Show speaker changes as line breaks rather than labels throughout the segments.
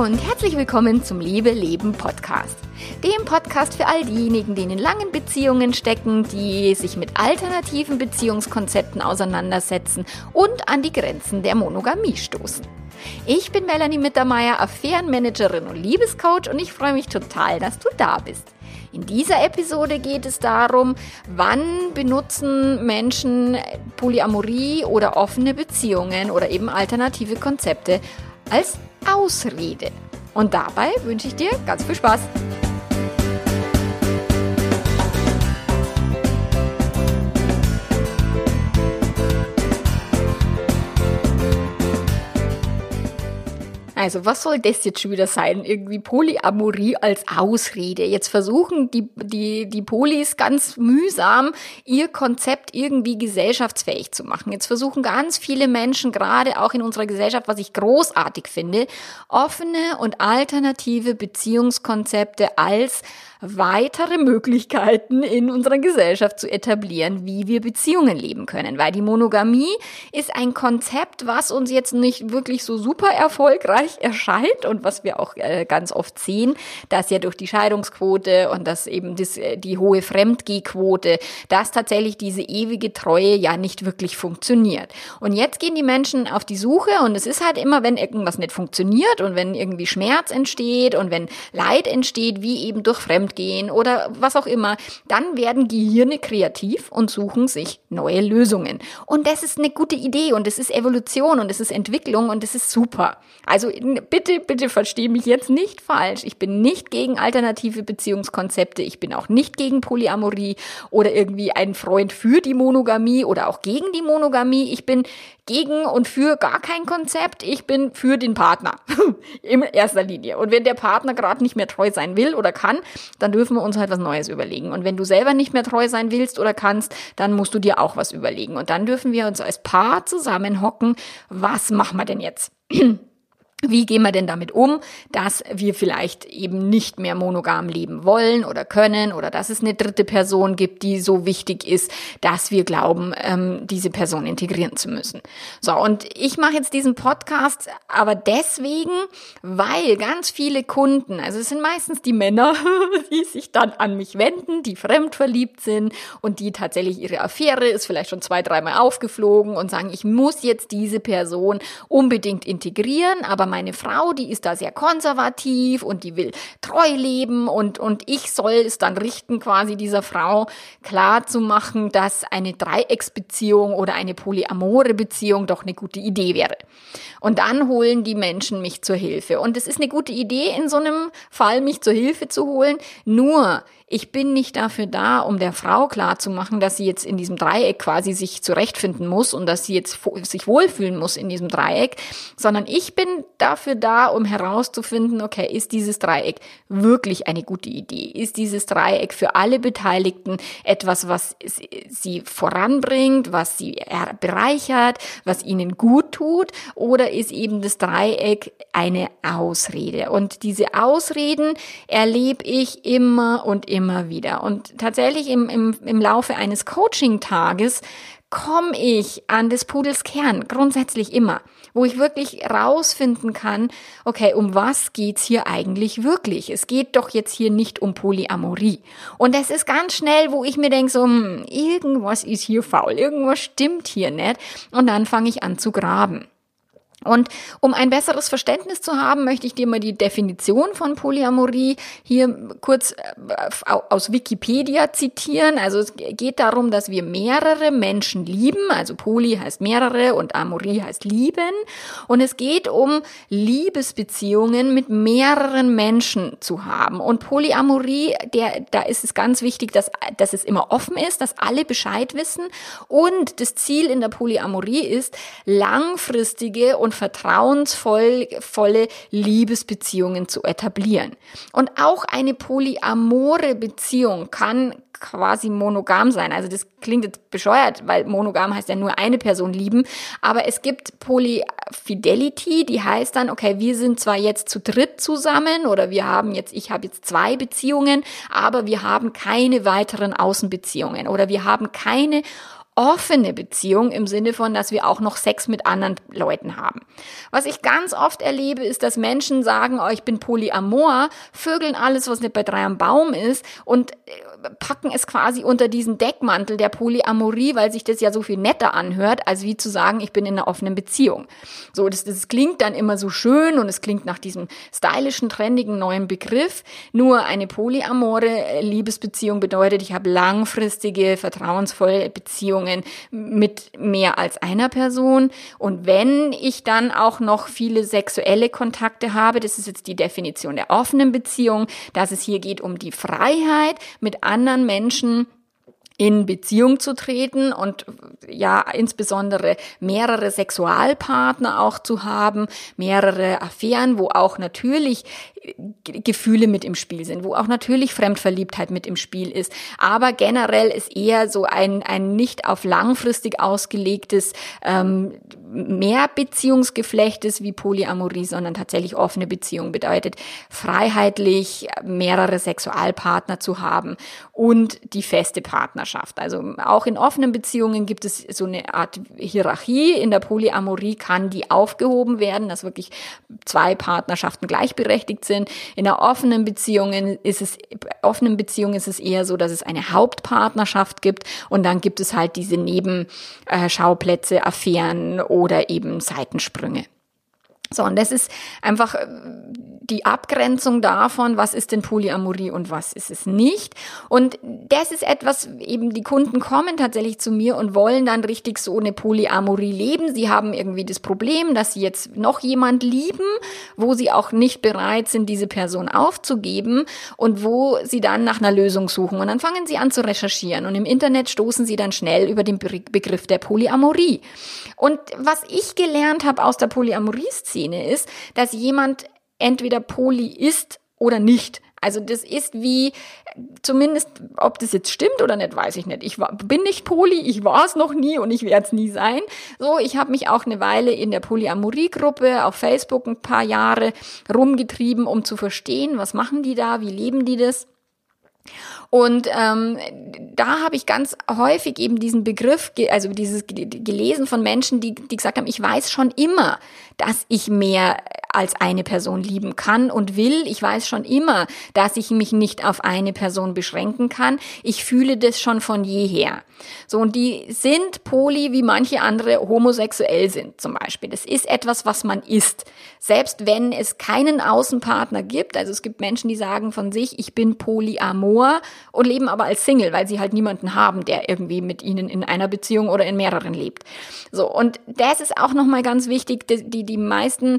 und herzlich willkommen zum Liebe Leben Podcast. Dem Podcast für all diejenigen, die in langen Beziehungen stecken, die sich mit alternativen Beziehungskonzepten auseinandersetzen und an die Grenzen der Monogamie stoßen. Ich bin Melanie Mittermeier, Affärenmanagerin und Liebescoach und ich freue mich total, dass du da bist. In dieser Episode geht es darum, wann benutzen Menschen Polyamorie oder offene Beziehungen oder eben alternative Konzepte als Ausrede. Und dabei wünsche ich dir ganz viel Spaß. Also, was soll das jetzt schon wieder sein? Irgendwie Polyamorie als Ausrede. Jetzt versuchen die, die, die Polis ganz mühsam, ihr Konzept irgendwie gesellschaftsfähig zu machen. Jetzt versuchen ganz viele Menschen, gerade auch in unserer Gesellschaft, was ich großartig finde, offene und alternative Beziehungskonzepte als weitere Möglichkeiten in unserer Gesellschaft zu etablieren, wie wir Beziehungen leben können. Weil die Monogamie ist ein Konzept, was uns jetzt nicht wirklich so super erfolgreich erscheint und was wir auch äh, ganz oft sehen, dass ja durch die Scheidungsquote und dass eben das, äh, die hohe Fremdgehquote, dass tatsächlich diese ewige Treue ja nicht wirklich funktioniert. Und jetzt gehen die Menschen auf die Suche und es ist halt immer, wenn irgendwas nicht funktioniert und wenn irgendwie Schmerz entsteht und wenn Leid entsteht, wie eben durch Fremd gehen oder was auch immer, dann werden Gehirne kreativ und suchen sich neue Lösungen. Und das ist eine gute Idee und es ist Evolution und es ist Entwicklung und es ist super. Also bitte, bitte verstehe mich jetzt nicht falsch. Ich bin nicht gegen alternative Beziehungskonzepte. Ich bin auch nicht gegen Polyamorie oder irgendwie ein Freund für die Monogamie oder auch gegen die Monogamie. Ich bin gegen und für gar kein Konzept. Ich bin für den Partner in erster Linie. Und wenn der Partner gerade nicht mehr treu sein will oder kann, dann dürfen wir uns halt was Neues überlegen. Und wenn du selber nicht mehr treu sein willst oder kannst, dann musst du dir auch was überlegen. Und dann dürfen wir uns als Paar zusammenhocken. Was machen wir denn jetzt? Wie gehen wir denn damit um, dass wir vielleicht eben nicht mehr monogam leben wollen oder können oder dass es eine dritte Person gibt, die so wichtig ist, dass wir glauben, ähm, diese Person integrieren zu müssen. So, und ich mache jetzt diesen Podcast aber deswegen, weil ganz viele Kunden, also es sind meistens die Männer, die sich dann an mich wenden, die fremdverliebt sind und die tatsächlich ihre Affäre ist vielleicht schon zwei, dreimal aufgeflogen und sagen, ich muss jetzt diese Person unbedingt integrieren, aber meine Frau, die ist da sehr konservativ und die will treu leben und, und ich soll es dann richten, quasi dieser Frau klar zu machen, dass eine Dreiecksbeziehung oder eine polyamore Beziehung doch eine gute Idee wäre. Und dann holen die Menschen mich zur Hilfe. Und es ist eine gute Idee, in so einem Fall mich zur Hilfe zu holen. Nur, ich bin nicht dafür da, um der Frau klarzumachen, dass sie jetzt in diesem Dreieck quasi sich zurechtfinden muss und dass sie jetzt sich wohlfühlen muss in diesem Dreieck, sondern ich bin dafür da, um herauszufinden, okay, ist dieses Dreieck wirklich eine gute Idee? Ist dieses Dreieck für alle Beteiligten etwas, was sie voranbringt, was sie bereichert, was ihnen gut tut? Oder ist eben das Dreieck eine Ausrede? Und diese Ausreden erlebe ich immer und immer wieder. Und tatsächlich im, im, im Laufe eines Coaching-Tages komme ich an des Pudels Kern, grundsätzlich immer, wo ich wirklich rausfinden kann, okay, um was geht's hier eigentlich wirklich? Es geht doch jetzt hier nicht um Polyamorie. Und das ist ganz schnell, wo ich mir denke, so, hm, irgendwas ist hier faul, irgendwas stimmt hier nicht. Und dann fange ich an zu graben. Und um ein besseres Verständnis zu haben, möchte ich dir mal die Definition von Polyamorie hier kurz äh, aus Wikipedia zitieren. Also es geht darum, dass wir mehrere Menschen lieben. Also Poly heißt mehrere und Amorie heißt lieben. Und es geht um Liebesbeziehungen mit mehreren Menschen zu haben. Und Polyamorie, der, da ist es ganz wichtig, dass, dass es immer offen ist, dass alle Bescheid wissen. Und das Ziel in der Polyamorie ist, langfristige und und vertrauensvolle Liebesbeziehungen zu etablieren. Und auch eine polyamore Beziehung kann quasi monogam sein. Also das klingt jetzt bescheuert, weil monogam heißt ja nur eine Person lieben, aber es gibt Polyfidelity, die heißt dann, okay, wir sind zwar jetzt zu dritt zusammen oder wir haben jetzt, ich habe jetzt zwei Beziehungen, aber wir haben keine weiteren Außenbeziehungen oder wir haben keine offene Beziehung im Sinne von, dass wir auch noch Sex mit anderen Leuten haben. Was ich ganz oft erlebe, ist, dass Menschen sagen, oh, ich bin polyamor, vögeln alles, was nicht bei drei am Baum ist und äh, packen es quasi unter diesen Deckmantel der Polyamorie, weil sich das ja so viel netter anhört, als wie zu sagen, ich bin in einer offenen Beziehung. So, das, das klingt dann immer so schön und es klingt nach diesem stylischen, trendigen neuen Begriff. Nur eine polyamore Liebesbeziehung bedeutet, ich habe langfristige, vertrauensvolle Beziehungen mit mehr als einer Person. Und wenn ich dann auch noch viele sexuelle Kontakte habe, das ist jetzt die Definition der offenen Beziehung, dass es hier geht um die Freiheit, mit anderen Menschen in Beziehung zu treten und ja insbesondere mehrere Sexualpartner auch zu haben, mehrere Affären, wo auch natürlich Gefühle mit im Spiel sind, wo auch natürlich Fremdverliebtheit mit im Spiel ist. Aber generell ist eher so ein, ein nicht auf langfristig ausgelegtes ähm, Mehrbeziehungsgeflechtes wie Polyamorie, sondern tatsächlich offene Beziehung bedeutet, freiheitlich mehrere Sexualpartner zu haben und die feste Partnerschaft. Also auch in offenen Beziehungen gibt es so eine Art Hierarchie. In der Polyamorie kann die aufgehoben werden, dass wirklich zwei Partnerschaften gleichberechtigt sind. In einer offenen Beziehung ist es, offenen Beziehung ist es eher so, dass es eine Hauptpartnerschaft gibt und dann gibt es halt diese Nebenschauplätze, Affären oder eben Seitensprünge. So, und das ist einfach äh, die Abgrenzung davon, was ist denn Polyamorie und was ist es nicht. Und das ist etwas, eben die Kunden kommen tatsächlich zu mir und wollen dann richtig so eine Polyamorie leben. Sie haben irgendwie das Problem, dass sie jetzt noch jemand lieben, wo sie auch nicht bereit sind, diese Person aufzugeben und wo sie dann nach einer Lösung suchen. Und dann fangen sie an zu recherchieren und im Internet stoßen sie dann schnell über den Begriff der Polyamorie. Und was ich gelernt habe aus der Polyamorie-Szene ist, dass jemand entweder poly ist oder nicht. Also das ist wie, zumindest, ob das jetzt stimmt oder nicht, weiß ich nicht. Ich war, bin nicht poly, ich war es noch nie und ich werde es nie sein. So, ich habe mich auch eine Weile in der Polyamorie-Gruppe auf Facebook ein paar Jahre rumgetrieben, um zu verstehen, was machen die da, wie leben die das. Und ähm, da habe ich ganz häufig eben diesen Begriff, also dieses gelesen von Menschen, die, die gesagt haben, ich weiß schon immer, dass ich mehr als eine Person lieben kann und will. Ich weiß schon immer, dass ich mich nicht auf eine Person beschränken kann. Ich fühle das schon von jeher. So, und die sind poly, wie manche andere homosexuell sind zum Beispiel. Das ist etwas, was man ist. Selbst wenn es keinen Außenpartner gibt, also es gibt Menschen, die sagen von sich, ich bin polyamor und leben aber als Single, weil sie halt niemanden haben, der irgendwie mit ihnen in einer Beziehung oder in mehreren lebt. So, und das ist auch nochmal ganz wichtig, die, die meisten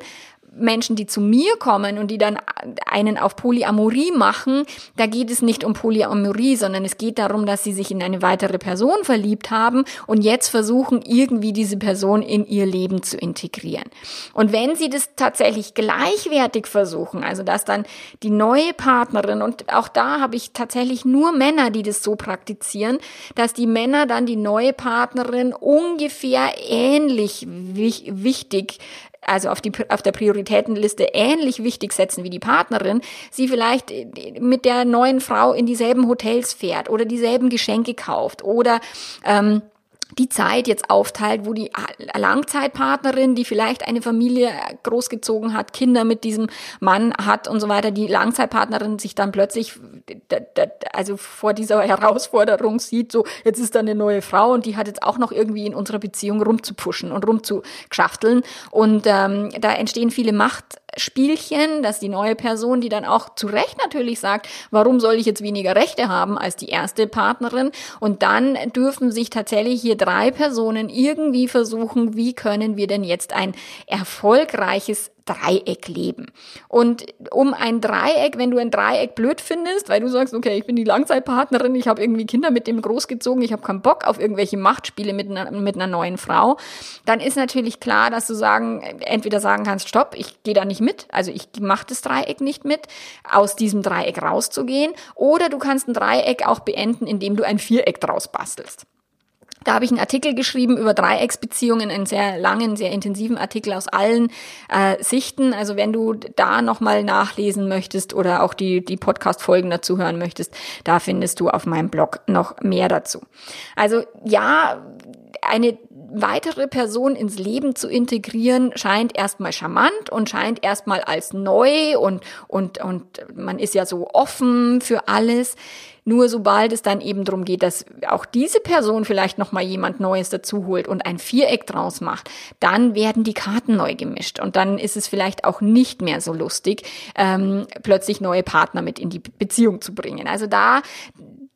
Menschen, die zu mir kommen und die dann einen auf Polyamorie machen, da geht es nicht um Polyamorie, sondern es geht darum, dass sie sich in eine weitere Person verliebt haben und jetzt versuchen, irgendwie diese Person in ihr Leben zu integrieren. Und wenn sie das tatsächlich gleichwertig versuchen, also dass dann die neue Partnerin, und auch da habe ich tatsächlich nur Männer, die das so praktizieren, dass die Männer dann die neue Partnerin ungefähr ähnlich wichtig also auf, die, auf der Prioritätenliste ähnlich wichtig setzen wie die Partnerin, sie vielleicht mit der neuen Frau in dieselben Hotels fährt oder dieselben Geschenke kauft oder ähm, die Zeit jetzt aufteilt, wo die Langzeitpartnerin, die vielleicht eine Familie großgezogen hat, Kinder mit diesem Mann hat und so weiter, die Langzeitpartnerin sich dann plötzlich also vor dieser Herausforderung sieht, so jetzt ist da eine neue Frau und die hat jetzt auch noch irgendwie in unserer Beziehung rumzupuschen und rumzuschafteln und ähm, da entstehen viele Macht Spielchen, dass die neue Person, die dann auch zu Recht natürlich sagt, warum soll ich jetzt weniger Rechte haben als die erste Partnerin? Und dann dürfen sich tatsächlich hier drei Personen irgendwie versuchen, wie können wir denn jetzt ein erfolgreiches Dreieck leben. Und um ein Dreieck, wenn du ein Dreieck blöd findest, weil du sagst, okay, ich bin die Langzeitpartnerin, ich habe irgendwie Kinder mit dem großgezogen, ich habe keinen Bock auf irgendwelche Machtspiele mit einer, mit einer neuen Frau, dann ist natürlich klar, dass du sagen, entweder sagen kannst, stopp, ich gehe da nicht mit, also ich mache das Dreieck nicht mit, aus diesem Dreieck rauszugehen, oder du kannst ein Dreieck auch beenden, indem du ein Viereck draus bastelst. Da habe ich einen Artikel geschrieben über Dreiecksbeziehungen, einen sehr langen, sehr intensiven Artikel aus allen äh, Sichten. Also wenn du da nochmal nachlesen möchtest oder auch die, die Podcast-Folgen dazu hören möchtest, da findest du auf meinem Blog noch mehr dazu. Also ja, eine weitere Person ins Leben zu integrieren, scheint erstmal charmant und scheint erstmal als neu und, und, und man ist ja so offen für alles. Nur sobald es dann eben darum geht, dass auch diese Person vielleicht nochmal jemand Neues dazu holt und ein Viereck draus macht, dann werden die Karten neu gemischt und dann ist es vielleicht auch nicht mehr so lustig, ähm, plötzlich neue Partner mit in die Beziehung zu bringen. Also da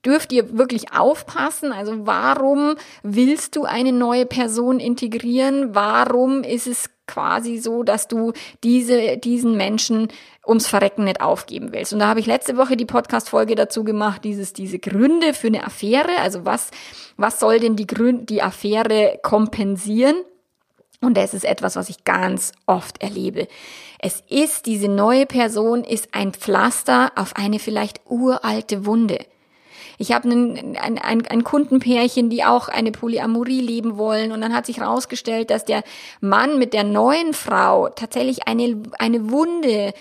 dürft ihr wirklich aufpassen. Also warum willst du eine neue Person integrieren? Warum ist es quasi so, dass du diese, diesen Menschen ums Verrecken nicht aufgeben willst. Und da habe ich letzte Woche die Podcast-Folge dazu gemacht, dieses, diese Gründe für eine Affäre. Also was, was soll denn die Gründe, die Affäre kompensieren? Und das ist etwas, was ich ganz oft erlebe. Es ist, diese neue Person ist ein Pflaster auf eine vielleicht uralte Wunde. Ich habe ein, ein, ein, ein Kundenpärchen, die auch eine Polyamorie leben wollen. Und dann hat sich herausgestellt, dass der Mann mit der neuen Frau tatsächlich eine, eine Wunde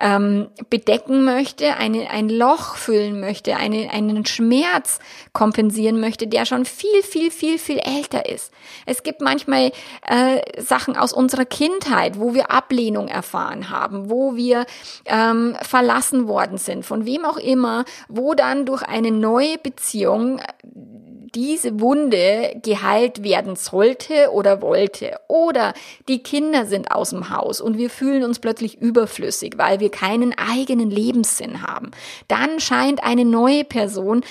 ähm, bedecken möchte, eine, ein Loch füllen möchte, eine, einen Schmerz kompensieren möchte, der schon viel, viel, viel, viel älter ist. Es gibt manchmal äh, Sachen aus unserer Kindheit, wo wir Ablehnung erfahren haben, wo wir ähm, verlassen worden sind, von wem auch immer, wo dann durch eine neue Beziehung diese Wunde geheilt werden sollte oder wollte. Oder die Kinder sind aus dem Haus und wir fühlen uns plötzlich überflüssig, weil wir keinen eigenen Lebenssinn haben. Dann scheint eine neue Person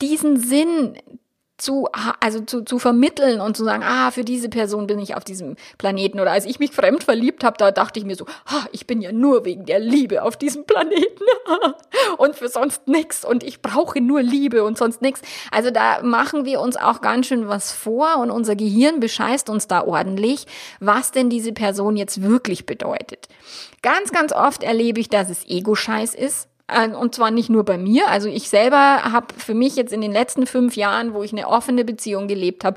diesen Sinn zu, also zu, zu vermitteln und zu sagen, ah, für diese Person bin ich auf diesem Planeten. Oder als ich mich fremd verliebt habe, da dachte ich mir so, ah, ich bin ja nur wegen der Liebe auf diesem Planeten und für sonst nichts und ich brauche nur Liebe und sonst nichts. Also da machen wir uns auch ganz schön was vor und unser Gehirn bescheißt uns da ordentlich, was denn diese Person jetzt wirklich bedeutet. Ganz, ganz oft erlebe ich, dass es Ego-Scheiß ist. Äh, und zwar nicht nur bei mir. Also ich selber habe für mich jetzt in den letzten fünf Jahren, wo ich eine offene Beziehung gelebt habe,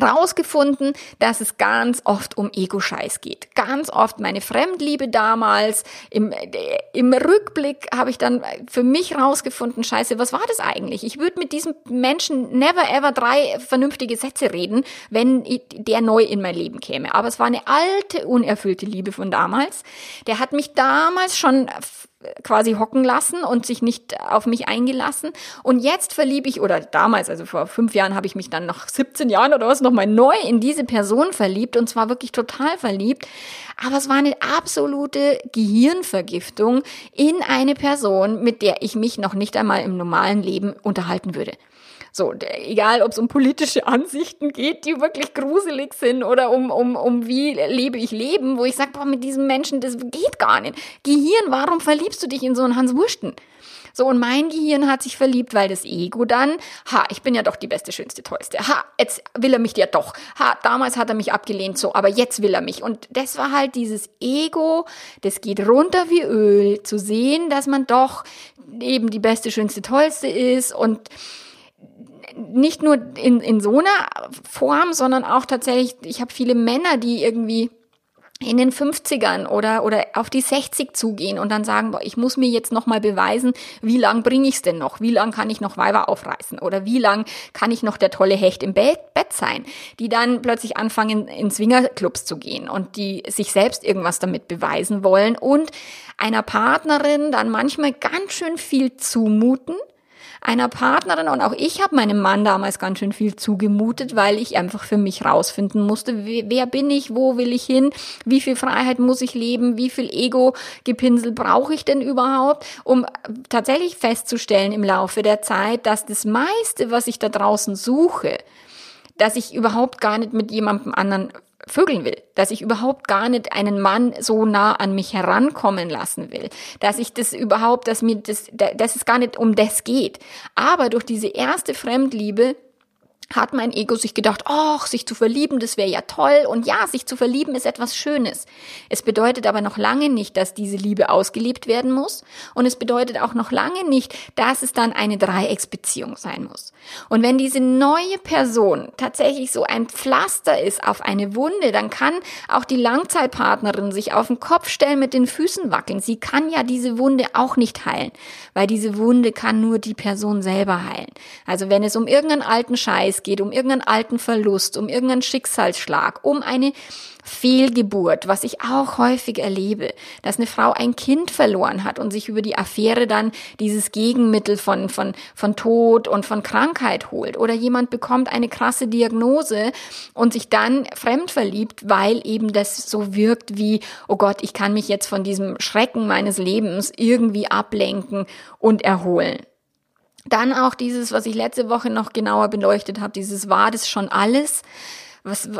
rausgefunden, dass es ganz oft um Ego-Scheiß geht. Ganz oft meine Fremdliebe damals. Im, äh, im Rückblick habe ich dann für mich rausgefunden, scheiße, was war das eigentlich? Ich würde mit diesem Menschen never ever drei vernünftige Sätze reden, wenn der neu in mein Leben käme. Aber es war eine alte, unerfüllte Liebe von damals. Der hat mich damals schon quasi hocken lassen und sich nicht auf mich eingelassen. Und jetzt verliebe ich, oder damals, also vor fünf Jahren, habe ich mich dann nach 17 Jahren oder was nochmal neu in diese Person verliebt und zwar wirklich total verliebt. Aber es war eine absolute Gehirnvergiftung in eine Person, mit der ich mich noch nicht einmal im normalen Leben unterhalten würde. So, egal ob es um politische Ansichten geht, die wirklich gruselig sind oder um, um, um wie lebe ich Leben, wo ich sage, boah, mit diesem Menschen, das geht gar nicht. Gehirn, warum verliebst du dich in so einen Hans Wursten? So, und mein Gehirn hat sich verliebt, weil das Ego dann, ha, ich bin ja doch die beste, schönste, tollste. Ha, jetzt will er mich ja doch. Ha, damals hat er mich abgelehnt, so, aber jetzt will er mich. Und das war halt dieses Ego, das geht runter wie Öl, zu sehen, dass man doch eben die beste, schönste, tollste ist und nicht nur in, in so einer Form, sondern auch tatsächlich, ich habe viele Männer, die irgendwie in den 50ern oder, oder auf die 60 zugehen und dann sagen, boah, ich muss mir jetzt nochmal beweisen, wie lang bringe ich es denn noch? Wie lang kann ich noch Weiber aufreißen? Oder wie lang kann ich noch der tolle Hecht im Bett, Bett sein? Die dann plötzlich anfangen, in Swingerclubs zu gehen und die sich selbst irgendwas damit beweisen wollen und einer Partnerin dann manchmal ganz schön viel zumuten, einer Partnerin. Und auch ich habe meinem Mann damals ganz schön viel zugemutet, weil ich einfach für mich rausfinden musste, wer bin ich, wo will ich hin, wie viel Freiheit muss ich leben, wie viel Ego-Gepinsel brauche ich denn überhaupt, um tatsächlich festzustellen im Laufe der Zeit, dass das meiste, was ich da draußen suche, dass ich überhaupt gar nicht mit jemandem anderen vögeln will, dass ich überhaupt gar nicht einen Mann so nah an mich herankommen lassen will, dass ich das überhaupt, dass mir das, dass es gar nicht um das geht. Aber durch diese erste Fremdliebe hat mein Ego sich gedacht, ach, sich zu verlieben, das wäre ja toll. Und ja, sich zu verlieben ist etwas Schönes. Es bedeutet aber noch lange nicht, dass diese Liebe ausgelebt werden muss. Und es bedeutet auch noch lange nicht, dass es dann eine Dreiecksbeziehung sein muss. Und wenn diese neue Person tatsächlich so ein Pflaster ist auf eine Wunde, dann kann auch die Langzeitpartnerin sich auf den Kopf stellen, mit den Füßen wackeln. Sie kann ja diese Wunde auch nicht heilen, weil diese Wunde kann nur die Person selber heilen. Also wenn es um irgendeinen alten Scheiß geht, um irgendeinen alten Verlust, um irgendeinen Schicksalsschlag, um eine Fehlgeburt, was ich auch häufig erlebe, dass eine Frau ein Kind verloren hat und sich über die Affäre dann dieses Gegenmittel von, von, von Tod und von Krankheit holt. Oder jemand bekommt eine krasse Diagnose und sich dann fremd verliebt, weil eben das so wirkt wie, oh Gott, ich kann mich jetzt von diesem Schrecken meines Lebens irgendwie ablenken und erholen. Dann auch dieses, was ich letzte Woche noch genauer beleuchtet habe, dieses war das schon alles was,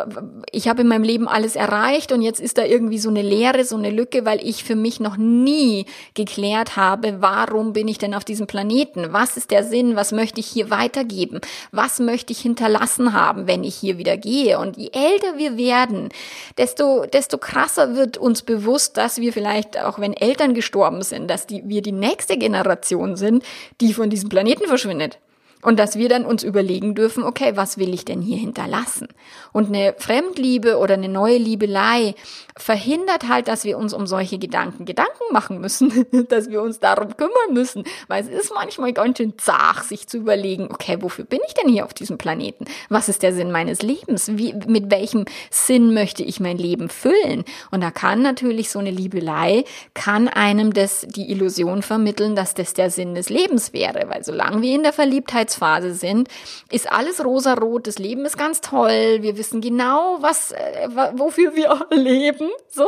ich habe in meinem Leben alles erreicht und jetzt ist da irgendwie so eine Leere, so eine Lücke, weil ich für mich noch nie geklärt habe, warum bin ich denn auf diesem Planeten? Was ist der Sinn? Was möchte ich hier weitergeben? Was möchte ich hinterlassen haben, wenn ich hier wieder gehe? Und je älter wir werden, desto, desto krasser wird uns bewusst, dass wir vielleicht, auch wenn Eltern gestorben sind, dass die, wir die nächste Generation sind, die von diesem Planeten verschwindet. Und dass wir dann uns überlegen dürfen, okay, was will ich denn hier hinterlassen? Und eine Fremdliebe oder eine neue Liebelei verhindert halt, dass wir uns um solche Gedanken Gedanken machen müssen, dass wir uns darum kümmern müssen, weil es ist manchmal ganz schön zart, sich zu überlegen, okay, wofür bin ich denn hier auf diesem Planeten? Was ist der Sinn meines Lebens? Wie, mit welchem Sinn möchte ich mein Leben füllen? Und da kann natürlich so eine Liebelei, kann einem das, die Illusion vermitteln, dass das der Sinn des Lebens wäre, weil solange wir in der Verliebtheit Lebensphase sind, ist alles rosarot, das Leben ist ganz toll, wir wissen genau, was, äh, wofür wir leben, so.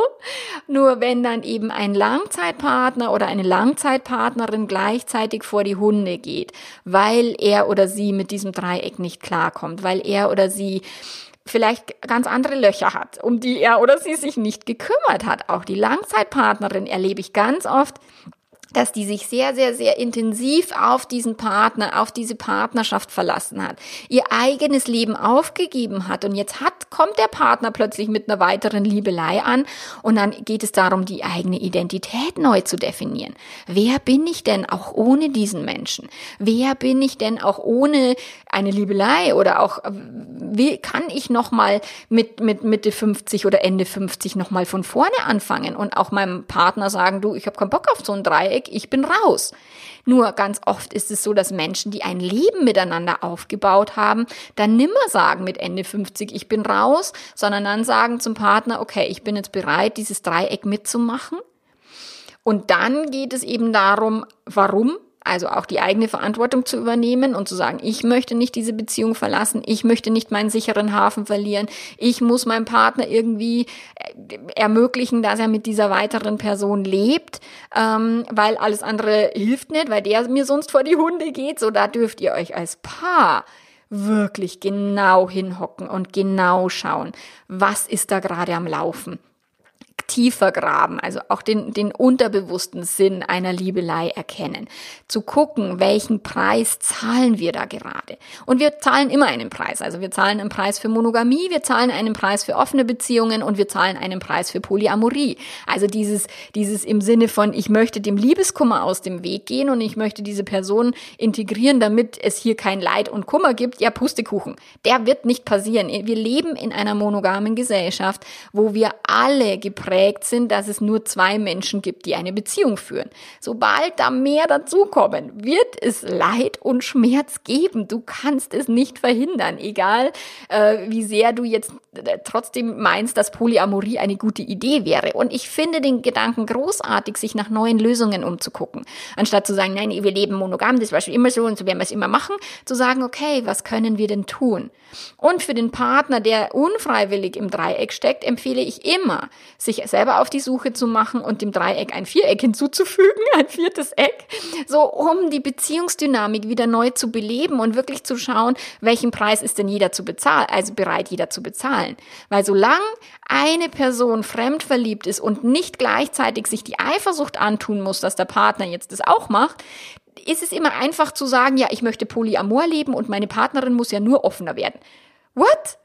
Nur wenn dann eben ein Langzeitpartner oder eine Langzeitpartnerin gleichzeitig vor die Hunde geht, weil er oder sie mit diesem Dreieck nicht klarkommt, weil er oder sie vielleicht ganz andere Löcher hat, um die er oder sie sich nicht gekümmert hat. Auch die Langzeitpartnerin erlebe ich ganz oft, dass die sich sehr, sehr, sehr intensiv auf diesen Partner, auf diese Partnerschaft verlassen hat, ihr eigenes Leben aufgegeben hat und jetzt hat, kommt der Partner plötzlich mit einer weiteren Liebelei an und dann geht es darum, die eigene Identität neu zu definieren. Wer bin ich denn auch ohne diesen Menschen? Wer bin ich denn auch ohne eine Liebelei oder auch, wie kann ich nochmal mit, mit Mitte 50 oder Ende 50 nochmal von vorne anfangen und auch meinem Partner sagen, du, ich habe keinen Bock auf so ein Dreieck, weg, ich bin raus. Nur ganz oft ist es so, dass Menschen, die ein Leben miteinander aufgebaut haben, dann nimmer sagen mit Ende 50, ich bin raus, sondern dann sagen zum Partner, okay, ich bin jetzt bereit, dieses Dreieck mitzumachen. Und dann geht es eben darum, warum also auch die eigene Verantwortung zu übernehmen und zu sagen, ich möchte nicht diese Beziehung verlassen, ich möchte nicht meinen sicheren Hafen verlieren, ich muss meinem Partner irgendwie äh, ermöglichen, dass er mit dieser weiteren Person lebt, ähm, weil alles andere hilft nicht, weil der mir sonst vor die Hunde geht. So, da dürft ihr euch als Paar wirklich genau hinhocken und genau schauen, was ist da gerade am Laufen tiefer graben, also auch den, den unterbewussten Sinn einer Liebelei erkennen. Zu gucken, welchen Preis zahlen wir da gerade. Und wir zahlen immer einen Preis. Also wir zahlen einen Preis für Monogamie, wir zahlen einen Preis für offene Beziehungen und wir zahlen einen Preis für Polyamorie. Also dieses, dieses im Sinne von, ich möchte dem Liebeskummer aus dem Weg gehen und ich möchte diese Person integrieren, damit es hier kein Leid und Kummer gibt. Ja, Pustekuchen. Der wird nicht passieren. Wir leben in einer monogamen Gesellschaft, wo wir alle geprägt geprägt sind, dass es nur zwei Menschen gibt, die eine Beziehung führen. Sobald da mehr dazukommen, wird es Leid und Schmerz geben. Du kannst es nicht verhindern, egal äh, wie sehr du jetzt äh, trotzdem meinst, dass Polyamorie eine gute Idee wäre. Und ich finde den Gedanken großartig, sich nach neuen Lösungen umzugucken. Anstatt zu sagen, nein, wir leben monogam, das war schon immer so und so werden wir es immer machen, zu sagen, okay, was können wir denn tun? Und für den Partner, der unfreiwillig im Dreieck steckt, empfehle ich immer, sich selber auf die Suche zu machen und dem Dreieck ein Viereck hinzuzufügen, ein viertes Eck, so um die Beziehungsdynamik wieder neu zu beleben und wirklich zu schauen, welchen Preis ist denn jeder zu bezahlen, also bereit jeder zu bezahlen. Weil solange eine Person fremd verliebt ist und nicht gleichzeitig sich die Eifersucht antun muss, dass der Partner jetzt das auch macht, ist es immer einfach zu sagen, ja, ich möchte Polyamor leben und meine Partnerin muss ja nur offener werden. What?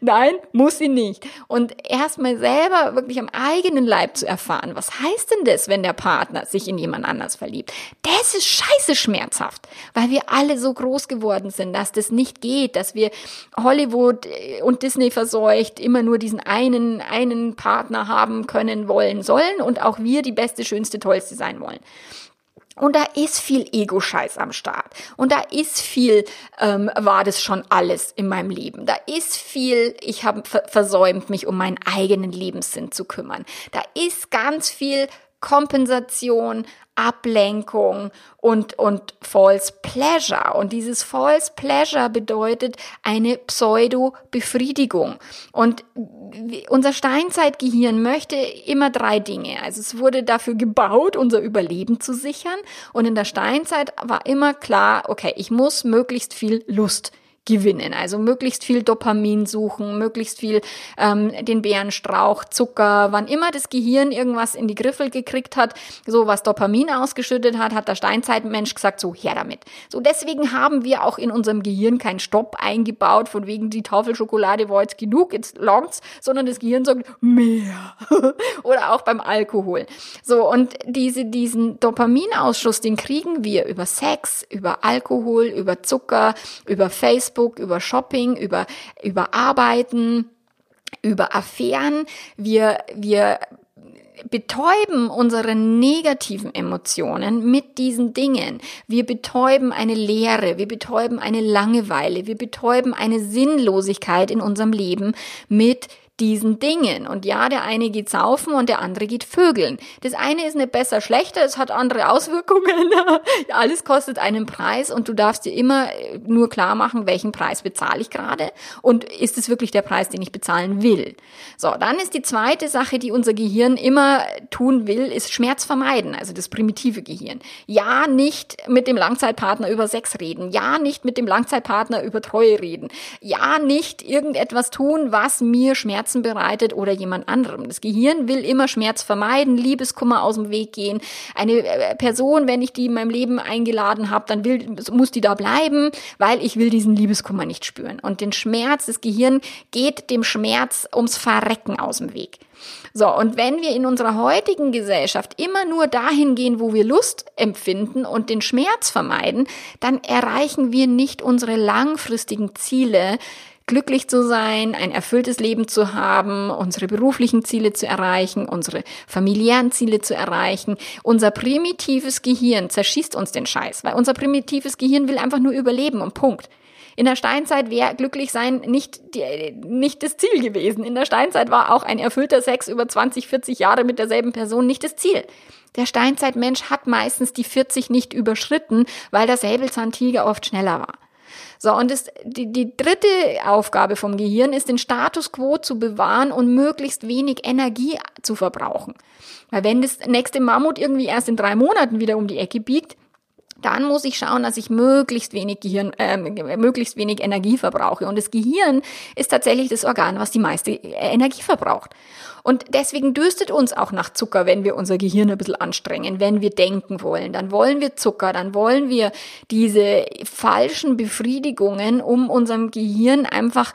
Nein, muss sie nicht. Und erstmal selber wirklich am eigenen Leib zu erfahren, was heißt denn das, wenn der Partner sich in jemand anders verliebt? Das ist scheiße schmerzhaft, weil wir alle so groß geworden sind, dass das nicht geht, dass wir Hollywood und Disney verseucht immer nur diesen einen, einen Partner haben können, wollen, sollen und auch wir die beste, schönste, tollste sein wollen. Und da ist viel Ego-Scheiß am Start. Und da ist viel, ähm, war das schon alles in meinem Leben. Da ist viel, ich habe versäumt, mich um meinen eigenen Lebenssinn zu kümmern. Da ist ganz viel Kompensation, Ablenkung und, und False Pleasure. Und dieses False Pleasure bedeutet eine Pseudo-Befriedigung. Und unser Steinzeitgehirn möchte immer drei Dinge. Also es wurde dafür gebaut, unser Überleben zu sichern. Und in der Steinzeit war immer klar, okay, ich muss möglichst viel Lust gewinnen. Also möglichst viel Dopamin suchen, möglichst viel ähm, den Bärenstrauch, Zucker, wann immer das Gehirn irgendwas in die Griffel gekriegt hat, so was Dopamin ausgeschüttet hat, hat der Steinzeitmensch gesagt, so her damit. So deswegen haben wir auch in unserem Gehirn keinen Stopp eingebaut, von wegen die Tafelschokolade war jetzt genug, jetzt longt's, sondern das Gehirn sagt mehr. Oder auch beim Alkohol. So und diese diesen Dopaminausschuss, den kriegen wir über Sex, über Alkohol, über Zucker, über Facebook Facebook, über Shopping, über, über Arbeiten, über Affären. Wir, wir betäuben unsere negativen Emotionen mit diesen Dingen. Wir betäuben eine Leere, wir betäuben eine Langeweile, wir betäuben eine Sinnlosigkeit in unserem Leben mit diesen Dingen. Und ja, der eine geht saufen und der andere geht vögeln. Das eine ist nicht besser, schlechter, es hat andere Auswirkungen. Alles kostet einen Preis und du darfst dir immer äh, nur klar machen, welchen Preis bezahle ich gerade und ist es wirklich der Preis, den ich bezahlen will. So, dann ist die zweite Sache, die unser Gehirn immer tun will, ist Schmerz vermeiden, also das primitive Gehirn. Ja, nicht mit dem Langzeitpartner über Sex reden. Ja, nicht mit dem Langzeitpartner über Treue reden. Ja, nicht irgendetwas tun, was mir Schmerz Schmerzen bereitet oder jemand anderem. Das Gehirn will immer Schmerz vermeiden, Liebeskummer aus dem Weg gehen. Eine äh, Person, wenn ich die in meinem Leben eingeladen habe, dann will, muss die da bleiben, weil ich will diesen Liebeskummer nicht spüren. Und den Schmerz, das Gehirn geht dem Schmerz ums Verrecken aus dem Weg. So, und wenn wir in unserer heutigen Gesellschaft immer nur dahin gehen, wo wir Lust empfinden und den Schmerz vermeiden, dann erreichen wir nicht unsere langfristigen Ziele, glücklich zu sein, ein erfülltes Leben zu haben, unsere beruflichen Ziele zu erreichen, unsere familiären Ziele zu erreichen. Unser primitives Gehirn zerschießt uns den Scheiß, weil unser primitives Gehirn will einfach nur überleben und Punkt. In der Steinzeit wäre glücklich sein nicht, die, nicht das Ziel gewesen. In der Steinzeit war auch ein erfüllter Sex über 20, 40 Jahre mit derselben Person nicht das Ziel. Der Steinzeitmensch hat meistens die 40 nicht überschritten, weil der Säbelzahntiger oft schneller war. So, und das, die, die dritte Aufgabe vom Gehirn ist, den Status quo zu bewahren und möglichst wenig Energie zu verbrauchen. Weil wenn das nächste Mammut irgendwie erst in drei Monaten wieder um die Ecke biegt, dann muss ich schauen, dass ich möglichst wenig Gehirn, äh, möglichst wenig Energie verbrauche. Und das Gehirn ist tatsächlich das Organ, was die meiste Energie verbraucht. Und deswegen dürstet uns auch nach Zucker, wenn wir unser Gehirn ein bisschen anstrengen, wenn wir denken wollen. Dann wollen wir Zucker, dann wollen wir diese falschen Befriedigungen, um unserem Gehirn einfach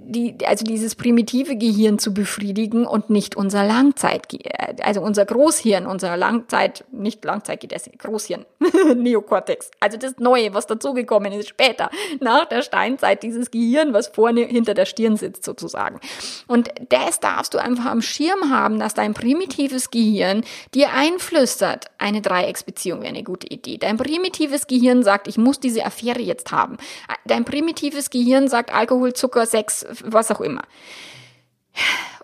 die, also dieses primitive Gehirn zu befriedigen und nicht unser Langzeit, also unser Großhirn, unser Langzeit, nicht Langzeitgedächtnis, Großhirn, Neokortex. Also das Neue, was dazugekommen ist später, nach der Steinzeit, dieses Gehirn, was vorne hinter der Stirn sitzt sozusagen. Und das darfst du einfach am Schirm haben, dass dein primitives Gehirn dir einflüstert, eine Dreiecksbeziehung wäre eine gute Idee. Dein primitives Gehirn sagt, ich muss diese Affäre jetzt haben. Dein primitives Gehirn sagt Alkohol, Zucker, Sex, was auch immer.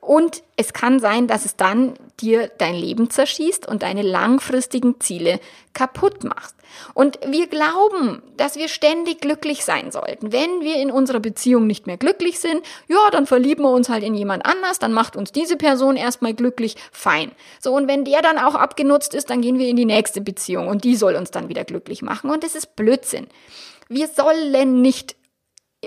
Und es kann sein, dass es dann dir dein Leben zerschießt und deine langfristigen Ziele kaputt macht. Und wir glauben, dass wir ständig glücklich sein sollten. Wenn wir in unserer Beziehung nicht mehr glücklich sind, ja, dann verlieben wir uns halt in jemand anders, dann macht uns diese Person erstmal glücklich, fein. So, und wenn der dann auch abgenutzt ist, dann gehen wir in die nächste Beziehung und die soll uns dann wieder glücklich machen. Und das ist Blödsinn. Wir sollen nicht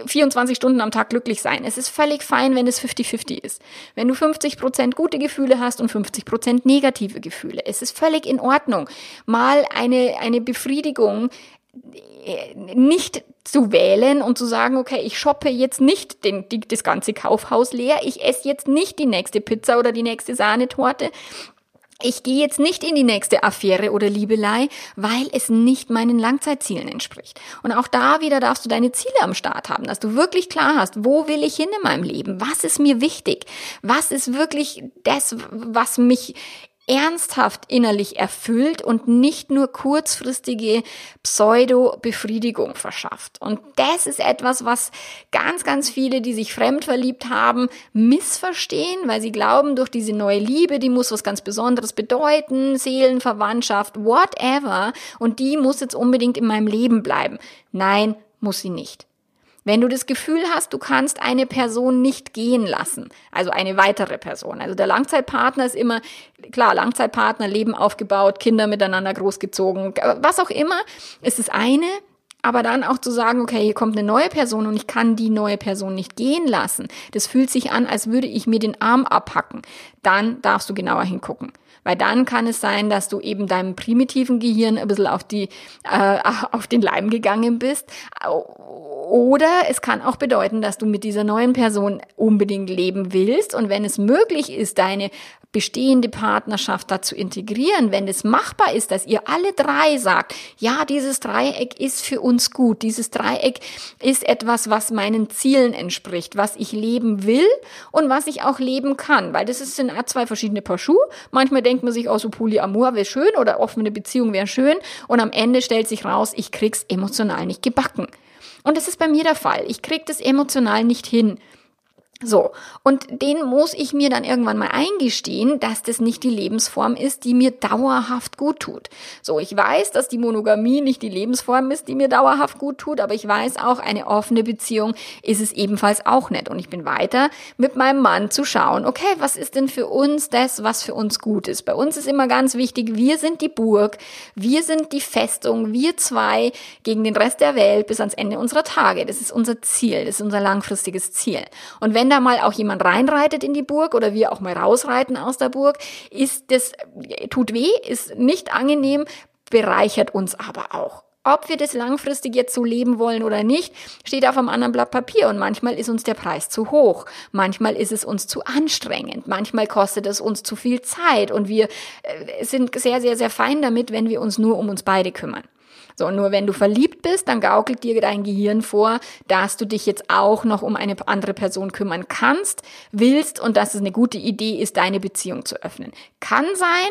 24 Stunden am Tag glücklich sein. Es ist völlig fein, wenn es 50-50 ist. Wenn du 50 Prozent gute Gefühle hast und 50 Prozent negative Gefühle. Es ist völlig in Ordnung, mal eine, eine Befriedigung nicht zu wählen und zu sagen, okay, ich shoppe jetzt nicht den, die, das ganze Kaufhaus leer, ich esse jetzt nicht die nächste Pizza oder die nächste Sahnetorte, ich gehe jetzt nicht in die nächste Affäre oder Liebelei, weil es nicht meinen Langzeitzielen entspricht. Und auch da wieder darfst du deine Ziele am Start haben, dass du wirklich klar hast, wo will ich hin in meinem Leben? Was ist mir wichtig? Was ist wirklich das, was mich ernsthaft innerlich erfüllt und nicht nur kurzfristige Pseudo-Befriedigung verschafft. Und das ist etwas, was ganz, ganz viele, die sich fremd verliebt haben, missverstehen, weil sie glauben, durch diese neue Liebe, die muss was ganz Besonderes bedeuten, Seelenverwandtschaft, whatever, und die muss jetzt unbedingt in meinem Leben bleiben. Nein, muss sie nicht. Wenn du das Gefühl hast, du kannst eine Person nicht gehen lassen, also eine weitere Person. Also der Langzeitpartner ist immer, klar, Langzeitpartner, Leben aufgebaut, Kinder miteinander großgezogen, was auch immer, ist das eine. Aber dann auch zu sagen, okay, hier kommt eine neue Person und ich kann die neue Person nicht gehen lassen. Das fühlt sich an, als würde ich mir den Arm abhacken. Dann darfst du genauer hingucken. Weil dann kann es sein, dass du eben deinem primitiven Gehirn ein bisschen auf die, äh, auf den Leim gegangen bist. Oder es kann auch bedeuten, dass du mit dieser neuen Person unbedingt leben willst. Und wenn es möglich ist, deine bestehende Partnerschaft dazu integrieren, wenn es machbar ist, dass ihr alle drei sagt, ja, dieses Dreieck ist für uns gut, dieses Dreieck ist etwas, was meinen Zielen entspricht, was ich leben will und was ich auch leben kann, weil das sind zwei verschiedene Paar Schuhe. Manchmal denkt man sich, oh, so Polyamor wäre schön oder offene Beziehung wäre schön und am Ende stellt sich raus, ich krieg's emotional nicht gebacken. Und das ist bei mir der Fall. Ich krieg das emotional nicht hin. So, und den muss ich mir dann irgendwann mal eingestehen, dass das nicht die Lebensform ist, die mir dauerhaft gut tut. So, ich weiß, dass die Monogamie nicht die Lebensform ist, die mir dauerhaft gut tut, aber ich weiß auch, eine offene Beziehung ist es ebenfalls auch nicht. Und ich bin weiter mit meinem Mann zu schauen, okay, was ist denn für uns das, was für uns gut ist? Bei uns ist immer ganz wichtig, wir sind die Burg, wir sind die Festung, wir zwei gegen den Rest der Welt bis ans Ende unserer Tage. Das ist unser Ziel, das ist unser langfristiges Ziel. Und wenn wenn da mal auch jemand reinreitet in die Burg oder wir auch mal rausreiten aus der Burg, ist das, tut weh, ist nicht angenehm, bereichert uns aber auch. Ob wir das langfristig jetzt so leben wollen oder nicht, steht auf einem anderen Blatt Papier. Und manchmal ist uns der Preis zu hoch. Manchmal ist es uns zu anstrengend. Manchmal kostet es uns zu viel Zeit. Und wir äh, sind sehr, sehr, sehr fein damit, wenn wir uns nur um uns beide kümmern. So, nur wenn du verliebt bist, dann gaukelt dir dein Gehirn vor, dass du dich jetzt auch noch um eine andere Person kümmern kannst, willst und dass es eine gute Idee ist, deine Beziehung zu öffnen. Kann sein,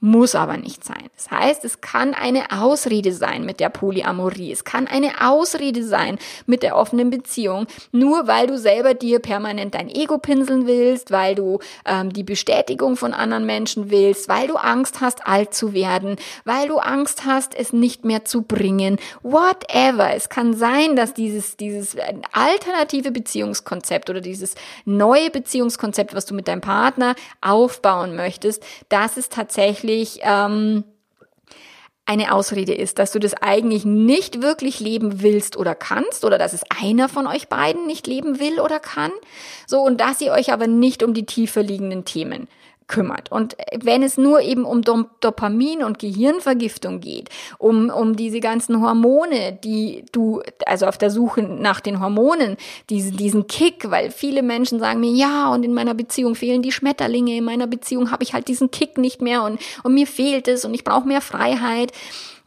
muss aber nicht sein. Das heißt, es kann eine Ausrede sein mit der Polyamorie. Es kann eine Ausrede sein mit der offenen Beziehung, nur weil du selber dir permanent dein Ego pinseln willst, weil du ähm, die Bestätigung von anderen Menschen willst, weil du Angst hast, alt zu werden, weil du Angst hast, es nicht mehr zu bringen. Whatever. Es kann sein, dass dieses, dieses alternative Beziehungskonzept oder dieses neue Beziehungskonzept, was du mit deinem Partner aufbauen möchtest, dass es tatsächlich wirklich ähm, eine Ausrede ist, dass du das eigentlich nicht wirklich leben willst oder kannst oder dass es einer von euch beiden nicht leben will oder kann. So, und dass ihr euch aber nicht um die tiefer liegenden Themen kümmert. Und wenn es nur eben um Dopamin und Gehirnvergiftung geht, um, um diese ganzen Hormone, die du, also auf der Suche nach den Hormonen, diesen, diesen Kick, weil viele Menschen sagen mir, ja, und in meiner Beziehung fehlen die Schmetterlinge, in meiner Beziehung habe ich halt diesen Kick nicht mehr und, und mir fehlt es und ich brauche mehr Freiheit.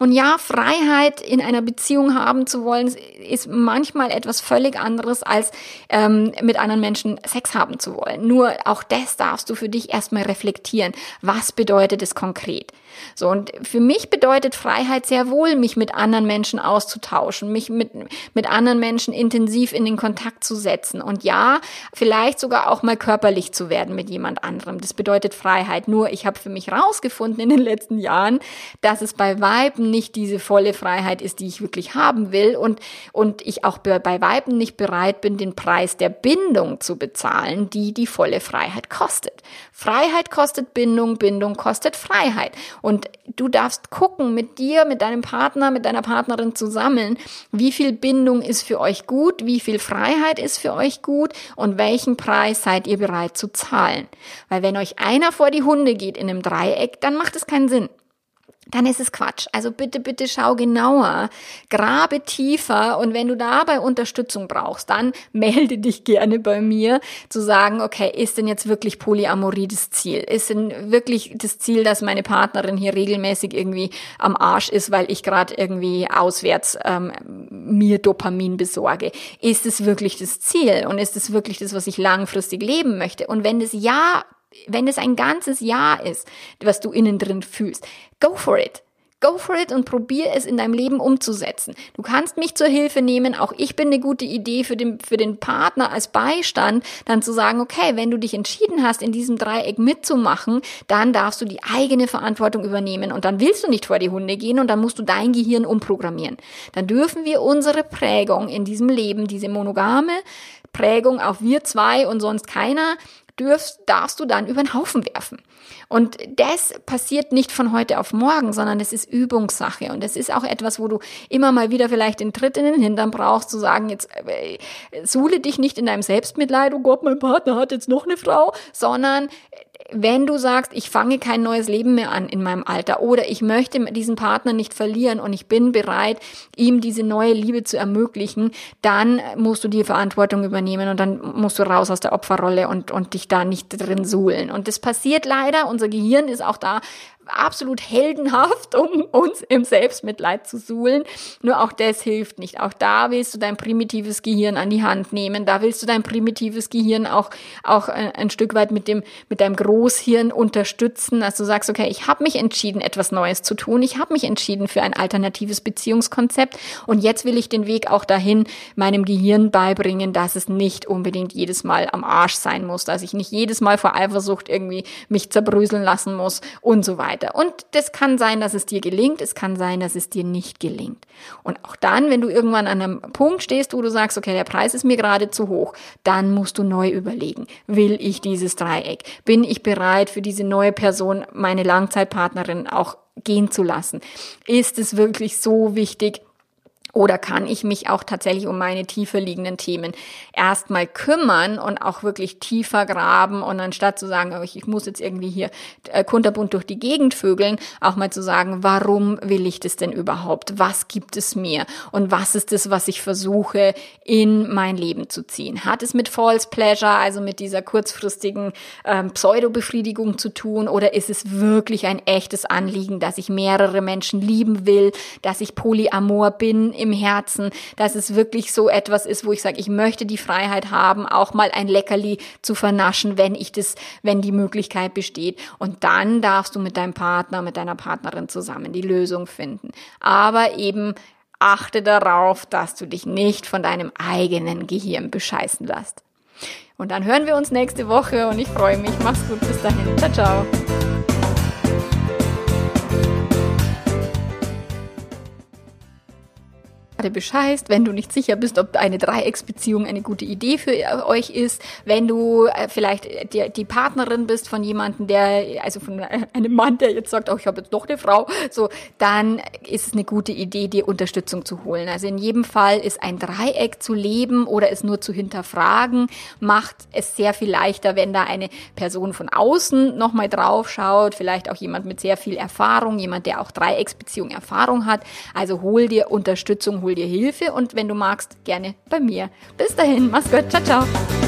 Und ja, Freiheit in einer Beziehung haben zu wollen, ist manchmal etwas völlig anderes, als ähm, mit anderen Menschen Sex haben zu wollen. Nur auch das darfst du für dich erstmal reflektieren. Was bedeutet es konkret? So, und für mich bedeutet Freiheit sehr wohl, mich mit anderen Menschen auszutauschen, mich mit, mit anderen Menschen intensiv in den Kontakt zu setzen und ja, vielleicht sogar auch mal körperlich zu werden mit jemand anderem. Das bedeutet Freiheit. Nur ich habe für mich rausgefunden in den letzten Jahren, dass es bei Weiben nicht diese volle Freiheit ist, die ich wirklich haben will und, und ich auch bei Weiben nicht bereit bin, den Preis der Bindung zu bezahlen, die die volle Freiheit kostet. Freiheit kostet Bindung, Bindung kostet Freiheit. Und du darfst gucken mit dir, mit deinem Partner, mit deiner Partnerin zusammen, wie viel Bindung ist für euch gut, wie viel Freiheit ist für euch gut und welchen Preis seid ihr bereit zu zahlen. Weil wenn euch einer vor die Hunde geht in einem Dreieck, dann macht es keinen Sinn. Dann ist es Quatsch. Also bitte, bitte schau genauer, grabe tiefer und wenn du dabei Unterstützung brauchst, dann melde dich gerne bei mir, zu sagen, okay, ist denn jetzt wirklich Polyamorie das Ziel? Ist denn wirklich das Ziel, dass meine Partnerin hier regelmäßig irgendwie am Arsch ist, weil ich gerade irgendwie auswärts ähm, mir Dopamin besorge? Ist es wirklich das Ziel und ist es wirklich das, was ich langfristig leben möchte? Und wenn das Ja wenn es ein ganzes Jahr ist, was du innen drin fühlst, go for it. Go for it und probier es in deinem Leben umzusetzen. Du kannst mich zur Hilfe nehmen. Auch ich bin eine gute Idee für den, für den Partner als Beistand, dann zu sagen, okay, wenn du dich entschieden hast, in diesem Dreieck mitzumachen, dann darfst du die eigene Verantwortung übernehmen und dann willst du nicht vor die Hunde gehen und dann musst du dein Gehirn umprogrammieren. Dann dürfen wir unsere Prägung in diesem Leben, diese monogame Prägung auf wir zwei und sonst keiner, dürfst, darfst du dann über den Haufen werfen. Und das passiert nicht von heute auf morgen, sondern es ist Übungssache. Und es ist auch etwas, wo du immer mal wieder vielleicht den Tritt in den Hintern brauchst, zu sagen, jetzt äh, suhle dich nicht in deinem Selbstmitleid, oh Gott, mein Partner hat jetzt noch eine Frau, sondern wenn du sagst, ich fange kein neues Leben mehr an in meinem Alter oder ich möchte diesen Partner nicht verlieren und ich bin bereit, ihm diese neue Liebe zu ermöglichen, dann musst du die Verantwortung übernehmen und dann musst du raus aus der Opferrolle und, und dich da nicht drin suhlen. Und das passiert leider. Unser Gehirn ist auch da absolut heldenhaft, um uns im Selbstmitleid zu suhlen. Nur auch das hilft nicht. Auch da willst du dein primitives Gehirn an die Hand nehmen. Da willst du dein primitives Gehirn auch, auch ein, ein Stück weit mit dem, mit deinem Großhirn unterstützen, dass du sagst, okay, ich habe mich entschieden, etwas Neues zu tun. Ich habe mich entschieden für ein alternatives Beziehungskonzept. Und jetzt will ich den Weg auch dahin meinem Gehirn beibringen, dass es nicht unbedingt jedes Mal am Arsch sein muss, dass ich nicht jedes Mal vor Eifersucht irgendwie mich zerbröseln lassen muss und so weiter weiter. Und das kann sein, dass es dir gelingt, es kann sein, dass es dir nicht gelingt. Und auch dann, wenn du irgendwann an einem Punkt stehst, wo du sagst, okay, der Preis ist mir gerade zu hoch, dann musst du neu überlegen, will ich dieses Dreieck? Bin ich bereit für diese neue Person, meine Langzeitpartnerin auch gehen zu lassen? Ist es wirklich so wichtig, oder kann ich mich auch tatsächlich um meine tiefer liegenden Themen erstmal kümmern und auch wirklich tiefer graben und anstatt zu sagen, oh, ich muss jetzt irgendwie hier äh, kunterbunt durch die Gegend vögeln, auch mal zu sagen, warum will ich das denn überhaupt? Was gibt es mir? Und was ist das, was ich versuche in mein Leben zu ziehen? Hat es mit False Pleasure, also mit dieser kurzfristigen ähm, Pseudo-Befriedigung zu tun? Oder ist es wirklich ein echtes Anliegen, dass ich mehrere Menschen lieben will, dass ich Polyamor bin? Im Herzen, dass es wirklich so etwas ist, wo ich sage, ich möchte die Freiheit haben, auch mal ein Leckerli zu vernaschen, wenn ich das, wenn die Möglichkeit besteht. Und dann darfst du mit deinem Partner, mit deiner Partnerin zusammen die Lösung finden. Aber eben achte darauf, dass du dich nicht von deinem eigenen Gehirn bescheißen lässt. Und dann hören wir uns nächste Woche und ich freue mich. Mach's gut, bis dahin. Ciao, ciao. Gerade bescheißt, wenn du nicht sicher bist, ob eine Dreiecksbeziehung eine gute Idee für euch ist, wenn du äh, vielleicht die, die Partnerin bist von jemandem, der, also von einem Mann, der jetzt sagt, oh, ich habe jetzt doch eine Frau, so, dann ist es eine gute Idee, dir Unterstützung zu holen. Also in jedem Fall ist ein Dreieck zu leben oder es nur zu hinterfragen, macht es sehr viel leichter, wenn da eine Person von außen nochmal drauf schaut, vielleicht auch jemand mit sehr viel Erfahrung, jemand, der auch Dreiecksbeziehung Erfahrung hat. Also hol dir Unterstützung, hol dir Hilfe und wenn du magst, gerne bei mir. Bis dahin, mach's gut, ciao, ciao.